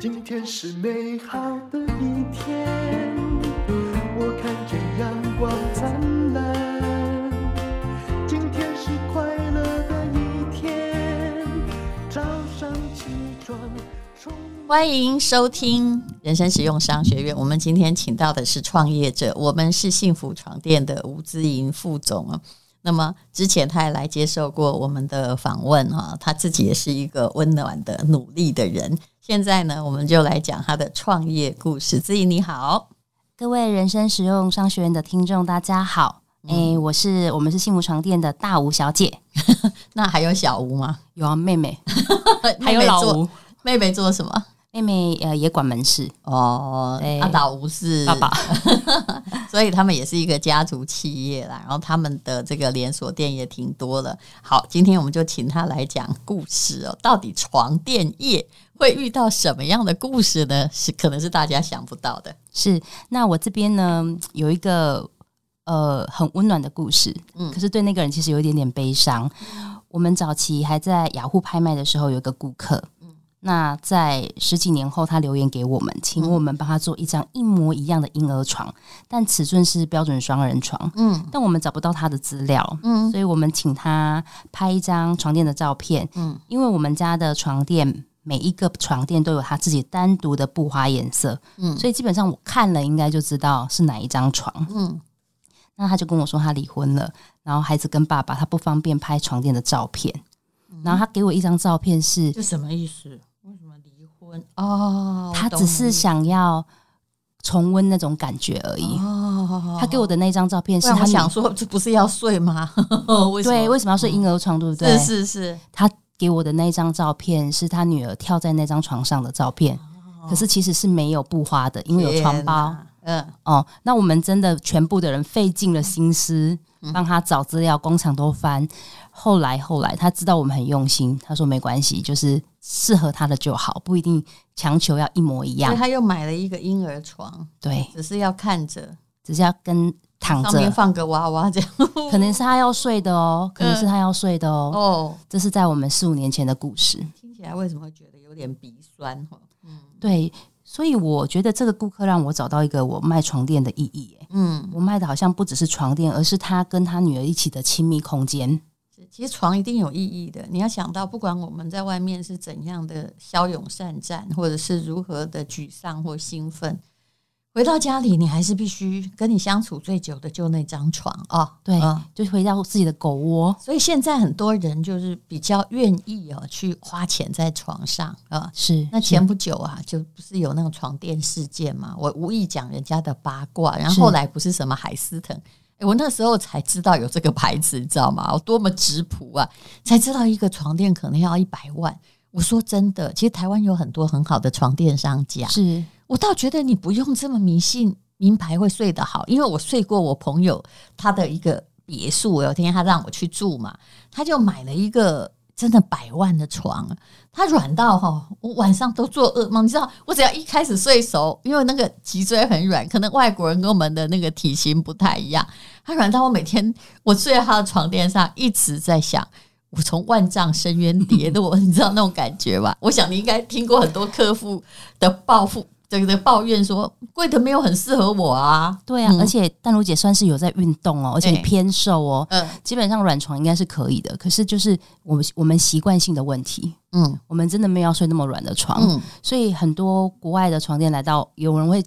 今天是美好的一天，我看见阳光灿烂。今天是快乐的一天，早上起床。欢迎收听人生实用商学院。我们今天请到的是创业者，我们是幸福床垫的吴姿莹副总啊。那么之前他也来接受过我们的访问哈，他自己也是一个温暖的、努力的人。现在呢，我们就来讲他的创业故事。子怡你好，各位人生实用商学院的听众，大家好。哎、嗯欸，我是我们是幸福床垫的大吴小姐。那还有小吴吗？有啊，妹妹，还有老吴。妹妹做什么？妹妹呃也管门市哦，阿老吴是爸爸，所以他们也是一个家族企业啦。然后他们的这个连锁店也挺多的。好，今天我们就请他来讲故事哦。到底床垫业会遇到什么样的故事呢？是可能是大家想不到的。是，那我这边呢有一个呃很温暖的故事，嗯，可是对那个人其实有一点点悲伤。嗯、我们早期还在雅虎拍卖的时候，有一个顾客。嗯那在十几年后，他留言给我们，请我们帮他做一张一模一样的婴儿床，但尺寸是标准双人床。嗯，但我们找不到他的资料，嗯，所以我们请他拍一张床垫的照片。嗯，因为我们家的床垫每一个床垫都有他自己单独的布花颜色，嗯，所以基本上我看了应该就知道是哪一张床。嗯，那他就跟我说他离婚了，然后孩子跟爸爸他不方便拍床垫的照片，然后他给我一张照片是，这什么意思？为什么离婚哦，他只是想要重温那种感觉而已。哦，他给我的那张照片是他想说，这不是要睡吗？对，为什么要睡婴儿床？对不对？是是是。他给我的那张照片是他女儿跳在那张床上的照片，可是其实是没有布花的，因为有床包。嗯哦，那我们真的全部的人费尽了心思帮他找资料，工厂都翻。后来后来，他知道我们很用心，他说没关系，就是。适合他的就好，不一定强求要一模一样。所以他又买了一个婴儿床，对，只是要看着，只是要跟躺着，上面放个娃娃这样。可能是他要睡的哦，可能是他要睡的哦。哦，这是在我们四五年前的故事。听起来为什么会觉得有点鼻酸？嗯，对，所以我觉得这个顾客让我找到一个我卖床垫的意义。嗯，我卖的好像不只是床垫，而是他跟他女儿一起的亲密空间。其实床一定有意义的。你要想到，不管我们在外面是怎样的骁勇善战，或者是如何的沮丧或兴奋，回到家里，你还是必须跟你相处最久的就那张床啊。哦、对，嗯、就回到自己的狗窝。所以现在很多人就是比较愿意啊，去花钱在床上啊。是。那前不久啊，就不是有那个床垫事件嘛？我无意讲人家的八卦，然后后来不是什么海思腾。我那时候才知道有这个牌子，你知道吗？我多么质朴啊！才知道一个床垫可能要一百万。我说真的，其实台湾有很多很好的床垫商家。是我倒觉得你不用这么迷信名牌会睡得好，因为我睡过我朋友他的一个别墅，有天他让我去住嘛，他就买了一个。真的百万的床，它软到哈，我晚上都做噩梦。你知道，我只要一开始睡熟，因为那个脊椎很软，可能外国人跟我们的那个体型不太一样。它软到我每天我睡在他的床垫上，一直在想，我从万丈深渊跌落，你知道那种感觉吧？我想你应该听过很多客户的报复。这个抱怨说贵的没有很适合我啊，对啊，嗯、而且淡如姐算是有在运动哦，而且偏瘦哦，嗯，基本上软床应该是可以的，可是就是我们我们习惯性的问题，嗯，我们真的没有要睡那么软的床，嗯，所以很多国外的床垫来到，有人会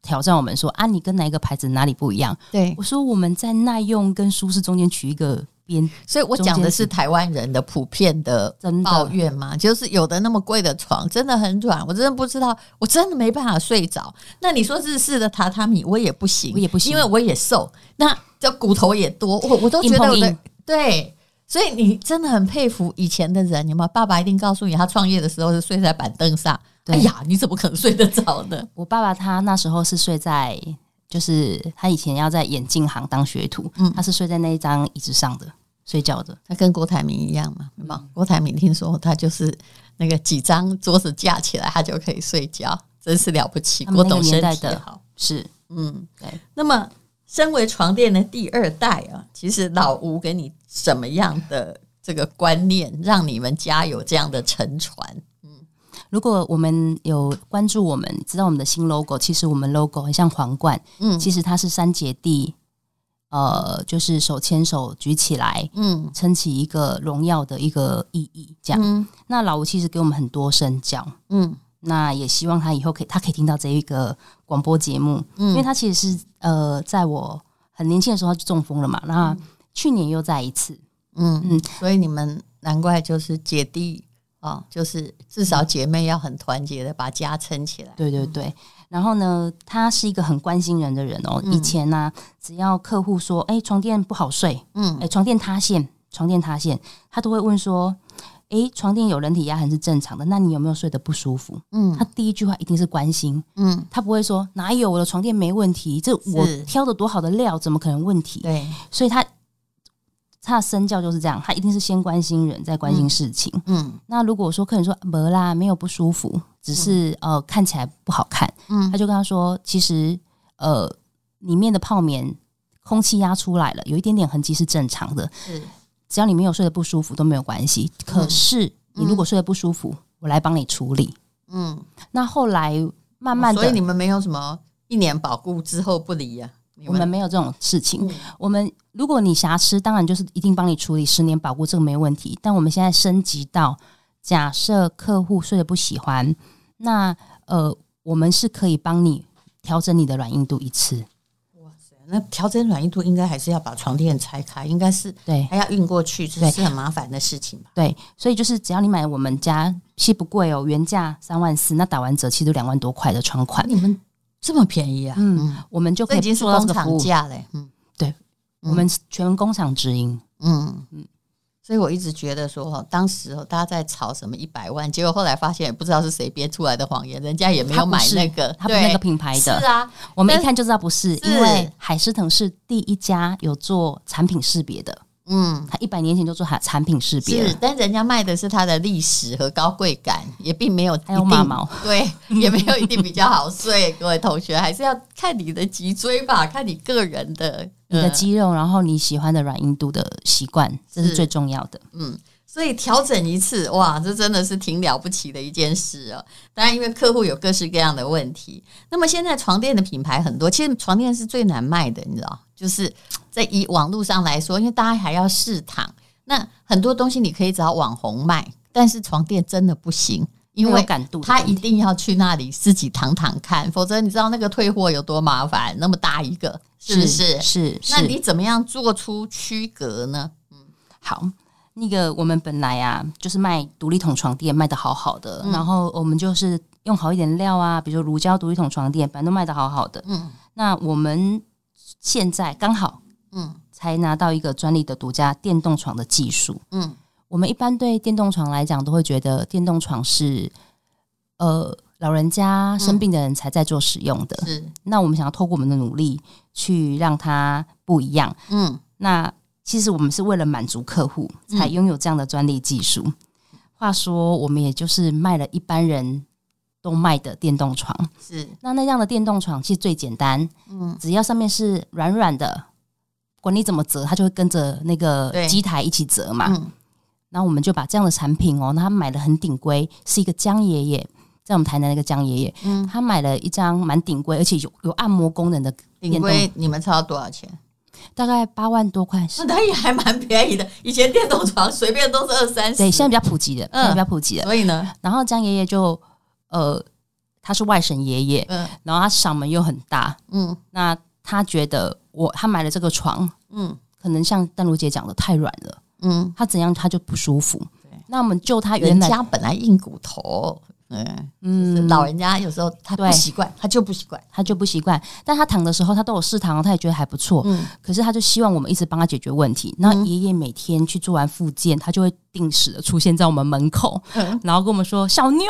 挑战我们说啊，你跟哪一个牌子哪里不一样？对，我说我们在耐用跟舒适中间取一个。边，所以我讲的是台湾人的普遍的抱怨嘛，就是有的那么贵的床真的很软，我真的不知道，我真的没办法睡着。那你说日式的榻榻米我也不行，我也不行，因为我也瘦，那这骨头也多，我我都觉得我的对，所以你真的很佩服以前的人，有没有？爸爸一定告诉你，他创业的时候是睡在板凳上。哎呀，你怎么可能睡得着呢？我爸爸他那时候是睡在。就是他以前要在眼镜行当学徒，嗯，他是睡在那一张椅子上的睡觉的，他跟郭台铭一样嘛，对吗？嗯、郭台铭听说他就是那个几张桌子架起来，他就可以睡觉，真是了不起。郭董身体的好，是嗯，对。那么，身为床垫的第二代啊，其实老吴给你什么样的这个观念，让你们家有这样的沉船？如果我们有关注我们，知道我们的新 logo，其实我们 logo 很像皇冠，嗯，其实它是三姐弟，呃，就是手牵手举起来，嗯，撑起一个荣耀的一个意义，这样。嗯、那老吴其实给我们很多身教，嗯，那也希望他以后可以，他可以听到这一个广播节目，嗯，因为他其实是呃，在我很年轻的时候他就中风了嘛，那去年又再一次，嗯。嗯，所以你们难怪就是姐弟。哦，就是至少姐妹要很团结的把家撑起来。对对对，然后呢，他是一个很关心人的人哦。以前呢，只要客户说：“哎，床垫不好睡，嗯，哎，床垫塌陷，床垫塌陷，他都会问说：‘哎，床垫有人体压痕是正常的，那你有没有睡得不舒服？’嗯，他第一句话一定是关心，嗯，他不会说哪有我的床垫没问题，这我挑的多好的料，怎么可能问题？对，所以他。他的身教就是这样，他一定是先关心人，再关心事情。嗯，嗯，那如果说客人说没啦，没有不舒服，只是、嗯、呃看起来不好看，嗯，他就跟他说，其实呃里面的泡棉空气压出来了，有一点点痕迹是正常的，是只要你没有睡得不舒服都没有关系。可是你如果睡得不舒服，嗯、我来帮你处理。嗯，那后来慢慢的，所以你们没有什么一年保固之后不离呀、啊？我们没有这种事情。嗯、我们如果你瑕疵，当然就是一定帮你处理十年保固，这个没问题。但我们现在升级到，假设客户睡得不喜欢，那呃，我们是可以帮你调整你的软硬度一次。哇塞，那调整软硬度应该还是要把床垫拆开，应该是对，还要运过去，这是很麻烦的事情吧？对，所以就是只要你买我们家，其实不贵哦，原价三万四，那打完折其实都两万多块的床款。你们。这么便宜啊！嗯，我们就可以做到这个服务。工厂价嘞，嗯，对，嗯、我们全工厂直营。嗯。嗯，所以我一直觉得说哈，当时大家在炒什么一百万，结果后来发现也不知道是谁编出来的谎言，人家也没有买那个，他不是那个品牌的。是啊，我们一看就知道不是，是。因为海狮腾是第一家有做产品识别的。嗯，他一百年前就做产产品识别，是，但人家卖的是它的历史和高贵感，也并没有还有马毛，对，也没有一定比较好睡。各位同学还是要看你的脊椎吧，看你个人的你的肌肉，然后你喜欢的软硬度的习惯，这是最重要的。嗯，所以调整一次，哇，这真的是挺了不起的一件事哦。当然，因为客户有各式各样的问题，那么现在床垫的品牌很多，其实床垫是最难卖的，你知道。就是在以网络上来说，因为大家还要试躺，那很多东西你可以找网红卖，但是床垫真的不行，因为他一定要去那里自己躺躺看，否则你知道那个退货有多麻烦，那么大一个，是不是？是，是，那你怎么样做出区隔呢？嗯，好，那个我们本来啊就是卖独立筒床垫卖的好好的，嗯、然后我们就是用好一点料啊，比如说乳胶独立筒床垫，反正都卖的好好的。嗯，那我们。现在刚好，嗯，才拿到一个专利的独家电动床的技术，嗯，我们一般对电动床来讲，都会觉得电动床是，呃，老人家生病的人才在做使用的，是。那我们想要透过我们的努力，去让它不一样，嗯。那其实我们是为了满足客户，才拥有这样的专利技术。话说，我们也就是卖了一般人。都卖的电动床。是，那那样的电动床其实最简单，嗯，只要上面是软软的，管你怎么折，它就会跟着那个机台一起折嘛。嗯，然后我们就把这样的产品哦，那他买的很顶规，是一个江爷爷，在我们台南那个江爷爷，嗯，他买了一张蛮顶规，而且有有按摩功能的顶规，你们知道多少钱？大概八万多块，那它也还蛮便宜的。以前电动床随便都是二三十，对，现在比较普及的，嗯，现在比较普及的。所以呢，然后江爷爷就。呃，他是外省爷爷，嗯，然后他嗓门又很大，嗯，那他觉得我他买了这个床，嗯，可能像丹如姐讲的太软了，嗯，他怎样他就不舒服，对，那我们就他原来家本来硬骨头，嗯。嗯，老人家有时候他不习惯，他就不习惯，他就不习惯，但他躺的时候他都有试躺，他也觉得还不错，嗯，可是他就希望我们一直帮他解决问题。那爷爷每天去做完复健，他就会定时的出现在我们门口，嗯，然后跟我们说小妞。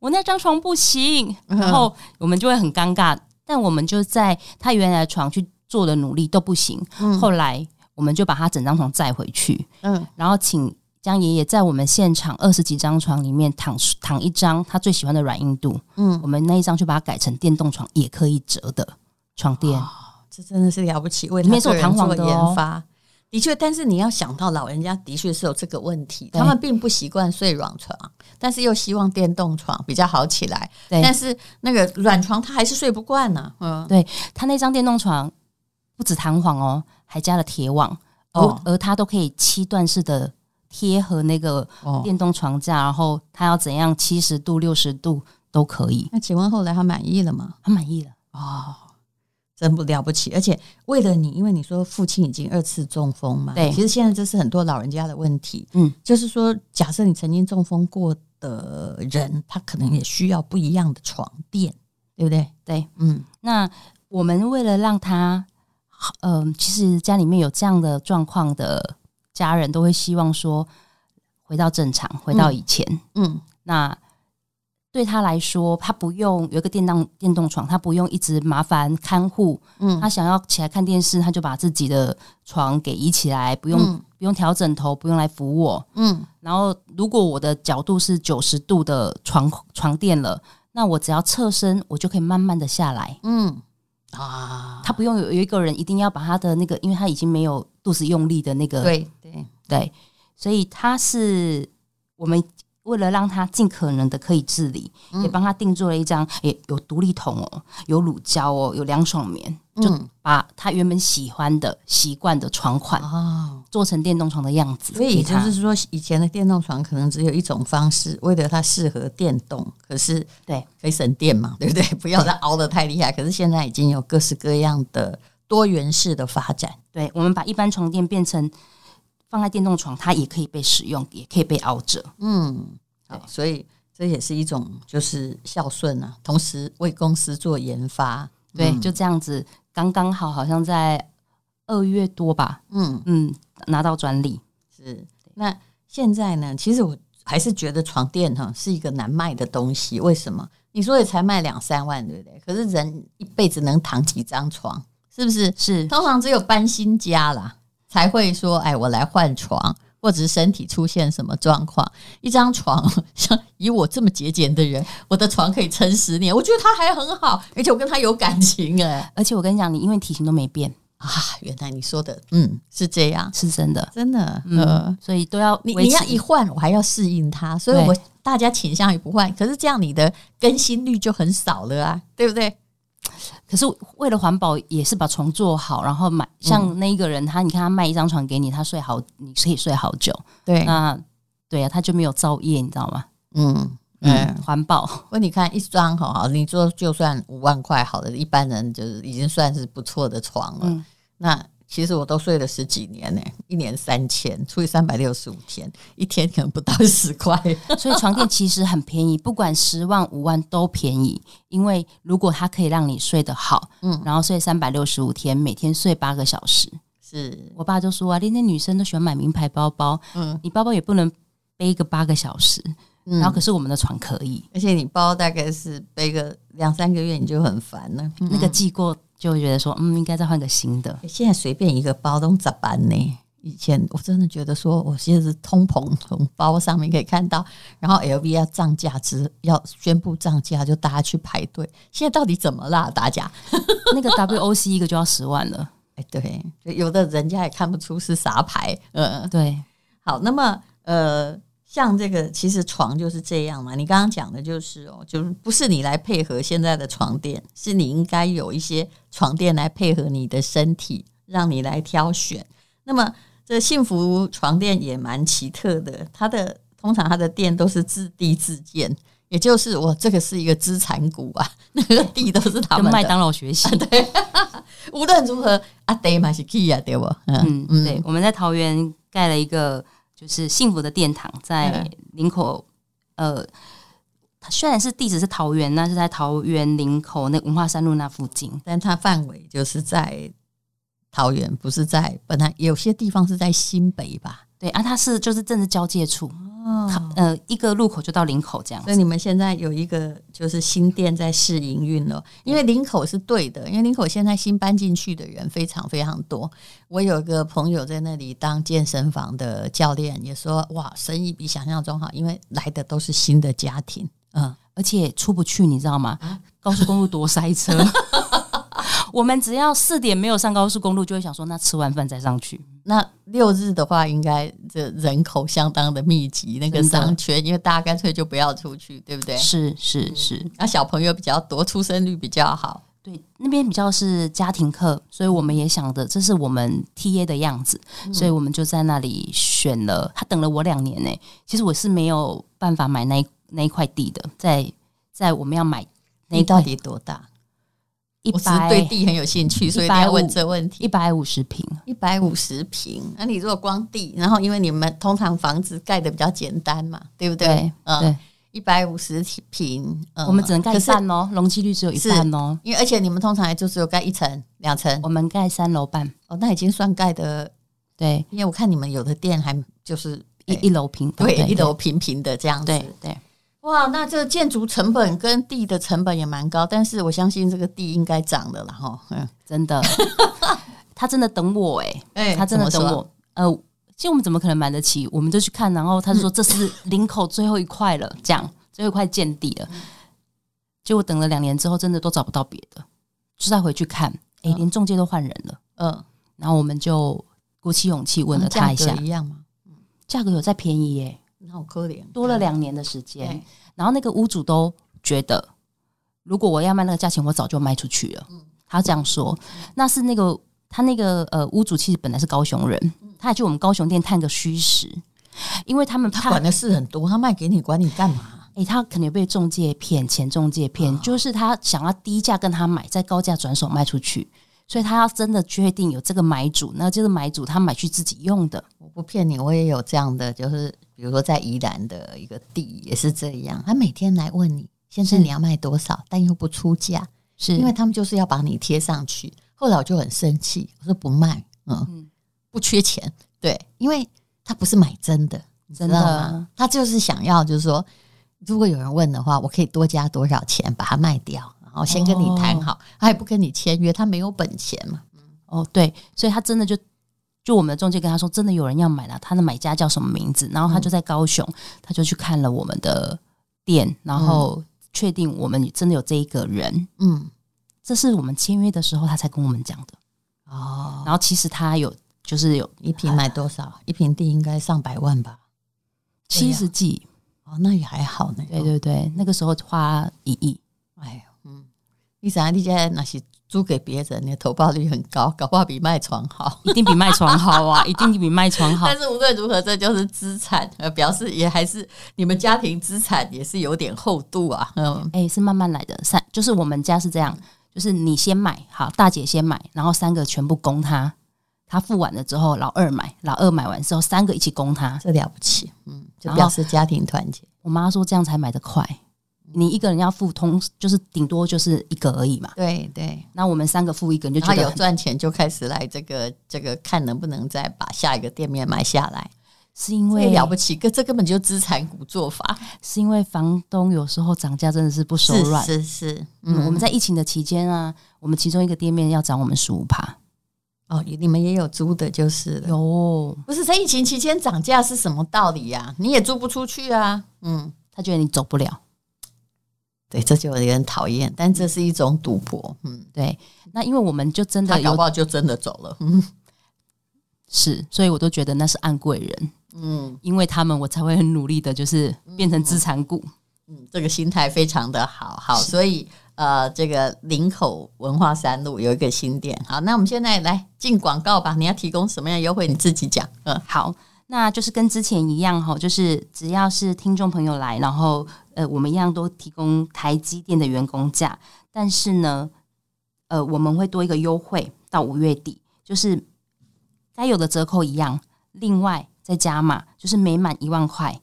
我那张床不行，然后我们就会很尴尬。但我们就在他原来的床去做的努力都不行。后来我们就把他整张床载回去，嗯，然后请江爷爷在我们现场二十几张床里面躺躺一张他最喜欢的软硬度，嗯，我们那一张就把它改成电动床也可以折的床垫。这真的是了不起，为他做弹簧的研发。的确，但是你要想到老人家的确是有这个问题，他们并不习惯睡软床，但是又希望电动床比较好起来。对，但是那个软床他还是睡不惯呢。嗯，对他那张电动床不止弹簧哦，还加了铁网，哦，而它都可以七段式的贴合那个电动床架，然后它要怎样七十度、六十度都可以。那请问后来他满意了吗？他满意了哦。真不了不起，而且为了你，因为你说父亲已经二次中风嘛，对，其实现在这是很多老人家的问题，嗯，就是说，假设你曾经中风过的人，他可能也需要不一样的床垫，对不对？对，嗯，那我们为了让他，嗯、呃，其实家里面有这样的状况的家人都会希望说回到正常，回到以前，嗯，嗯那。对他来说，他不用有一个电动电动床，他不用一直麻烦看护。嗯，他想要起来看电视，他就把自己的床给移起来，不用、嗯、不用调枕头，不用来扶我。嗯，然后如果我的角度是九十度的床床垫了，那我只要侧身，我就可以慢慢的下来。嗯啊，他不用有有一个人一定要把他的那个，因为他已经没有肚子用力的那个。对对对，所以他是我们。为了让他尽可能的可以自理，嗯、也帮他定做了一张，也有独立桶哦，有乳胶哦，有凉爽棉，就把他原本喜欢的、习惯的床款哦，做成电动床的样子。所以也就是说，以前的电动床可能只有一种方式，为了它适合电动，可是对可以省电嘛，对不对？不要再熬得太厉害。可是现在已经有各式各样的多元式的发展。对，我们把一般床垫变成。放在电动床，它也可以被使用，也可以被熬着。嗯，好，所以这也是一种就是孝顺啊，同时为公司做研发。对，嗯、就这样子，刚刚好，好像在二月多吧。嗯嗯，拿到专利是。那现在呢？其实我还是觉得床垫哈是一个难卖的东西。为什么？你说也才卖两三万，对不对？可是人一辈子能躺几张床？是不是？是。通常只有搬新家啦。才会说，哎，我来换床，或者是身体出现什么状况，一张床，像以我这么节俭的人，我的床可以撑十年，我觉得它还很好，而且我跟他有感情哎，而且我跟你讲，你因为体型都没变。啊，原来你说的，嗯，是这样，是真的，真的，嗯，所以都要你你要一换，我还要适应它，所以我大家倾向于不换，可是这样你的更新率就很少了啊，对不对？可是为了环保，也是把床做好，然后买像那一个人，他你看他卖一张床给你，他睡好，你可以睡好久。对，那对啊，他就没有造业，你知道吗？嗯嗯，环保。问你看一张好好，你说就算五万块好的，一般人就是已经算是不错的床了。嗯，那。其实我都睡了十几年呢，一年三千，除以三百六十五天，一天可能不到 十块。所以床垫其实很便宜，不管十万五万都便宜。因为如果它可以让你睡得好，嗯，然后睡三百六十五天，每天睡八个小时，是我爸就说啊，那些女生都喜欢买名牌包包，嗯，你包包也不能背个八个小时，嗯，然后可是我们的床可以，而且你包大概是背个两三个月你就很烦了，嗯，那个寄过。就会觉得说，嗯，应该再换个新的。现在随便一个包都咋办呢？以前我真的觉得说，我现在是通膨，从包上面可以看到，然后 LV 要涨价之要宣布涨价，就大家去排队。现在到底怎么啦？大家 那个 WOC 一个就要十万了。哎，对，有的人家也看不出是啥牌。嗯，对。好，那么呃。像这个，其实床就是这样嘛。你刚刚讲的就是哦，就是不是你来配合现在的床垫，是你应该有一些床垫来配合你的身体，让你来挑选。那么这幸福床垫也蛮奇特的，它的通常它的垫都是自地自建，也就是我这个是一个资产股啊，那个地都是他们麦当劳学习，对，无论如何啊，得嘛是 key 啊，对不？嗯嗯，对，我们在桃园盖了一个。就是幸福的殿堂在林口，嗯、呃，它虽然是地址是桃园，那是在桃园林口那文化三路那附近，但它范围就是在桃园，不是在本来有些地方是在新北吧？对啊，它是就是政治交界处。哦，呃，一个路口就到林口这样，所以你们现在有一个就是新店在试营运了。因为林口是对的，因为林口现在新搬进去的人非常非常多。我有一个朋友在那里当健身房的教练，也说哇，生意比想象中好，因为来的都是新的家庭，嗯，而且出不去，你知道吗？高速公路多塞车。我们只要四点没有上高速公路，就会想说，那吃完饭再上去。那六日的话，应该这人口相当的密集，那个商圈，因为大家干脆就不要出去，对不对？是是是，那小朋友比较多，出生率比较好。对，那边比较是家庭课，所以我们也想的，这是我们 TA 的样子，嗯、所以我们就在那里选了。他等了我两年呢，其实我是没有办法买那那一块地的，在在我们要买那你到底多大？一百对地很有兴趣，所以要问这问题。一百五十平，一百五十平。那你如果光地，然后因为你们通常房子盖的比较简单嘛，对不对？对，嗯。对一百五十平，我们只能盖一半哦，容积率只有一半哦。因为而且你们通常也就只有盖一层、两层，我们盖三楼半哦，那已经算盖的对。因为我看你们有的店还就是一一楼平，对，一楼平平的这样子。对对，哇，那这个建筑成本跟地的成本也蛮高，但是我相信这个地应该涨的了哈。嗯，真的，他真的等我哎，哎，他真的等我。呃。其实我们怎么可能买得起？我们就去看，然后他就说这是林口最后一块了，这样最后一块建地了。结果等了两年之后，真的都找不到别的，就再回去看，哎，连中介都换人了。嗯，然后我们就鼓起勇气问了他一下，一样吗？价格有再便宜耶？好可怜，多了两年的时间。然后那个屋主都觉得，如果我要卖那个价钱，我早就卖出去了。他这样说，那是那个他那个呃屋主其实本来是高雄人。他还去我们高雄店探个虚实，因为他们他管的事很多，他卖给你管你干嘛？诶、欸，他可能被中介骗，前中介骗，哦、就是他想要低价跟他买，再高价转手卖出去，所以他要真的确定有这个买主，那就是买主他买去自己用的。我不骗你，我也有这样的，就是比如说在宜兰的一个地也是这样，他每天来问你，先生你要卖多少，但又不出价，是因为他们就是要把你贴上去。后来我就很生气，我说不卖，嗯。嗯不缺钱，对，因为他不是买真的，真的吗？他就是想要，就是说，如果有人问的话，我可以多加多少钱把它卖掉，然后先跟你谈好，哦、他也不跟你签约，他没有本钱嘛。哦，对，所以他真的就就我们的中介跟他说，真的有人要买了，他的买家叫什么名字？然后他就在高雄，嗯、他就去看了我们的店，然后确定我们真的有这一个人。嗯，这是我们签约的时候他才跟我们讲的。哦，然后其实他有。就是有一瓶买多少？一平地应该上百万吧，七十几哦，那也还好呢。对对对，那个时候花一亿。哎呀，嗯，你想你现在那些租给别人，你的投报率很高，搞不好比卖床好，一定比卖床好啊，一定比卖床好。但是无论如何，这就是资产，呃，表示也还是你们家庭资产也是有点厚度啊。嗯，哎，是慢慢来的，三就是我们家是这样，就是你先买，好，大姐先买，然后三个全部供她，她付完了之后，老二买，老二买完之后，三个一起供她，这了不起，嗯，就表示家庭团结。我妈说这样才买得快，你一个人要付通，就是顶多就是一个而已嘛。对对，那我们三个付一个，你就觉得有赚钱，就开始来这个这个看能不能再把下一个店面买下来，是因为了不起，这这根本就资产股做法，是因为房东有时候涨价真的是不手软，是是，是，嗯，我们在疫情的期间啊，我们其中一个店面要涨我们十五趴。哦，你们也有租的，就是了。有，不是在疫情期间涨价是什么道理呀、啊？你也租不出去啊。嗯，他觉得你走不了，对，这就有点讨厌。但这是一种赌博。嗯，对。那因为我们就真的有，搞不好就真的走了。嗯，是，所以我都觉得那是暗贵人。嗯，因为他们我才会很努力的，就是变成资产股。嗯，这个心态非常的好，好，所以。呃，这个林口文化三路有一个新店，好，那我们现在来进广告吧。你要提供什么样的优惠？你自己讲。嗯，好，那就是跟之前一样哈，就是只要是听众朋友来，然后呃，我们一样都提供台积电的员工价，但是呢，呃，我们会多一个优惠到五月底，就是该有的折扣一样，另外再加码，就是每满一万块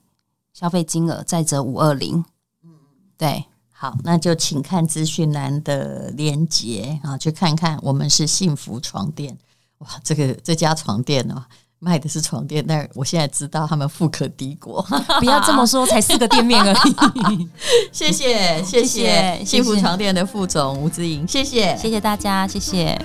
消费金额再折五二零。嗯，对。好，那就请看资讯栏的链接啊，去看看我们是幸福床垫。哇，这个这家床垫哦，卖的是床垫，但是我现在知道他们富可敌国。不要这么说，才四个店面而已。谢谢，谢谢幸福床垫的副总吴子颖，谢谢，谢谢大家，谢谢。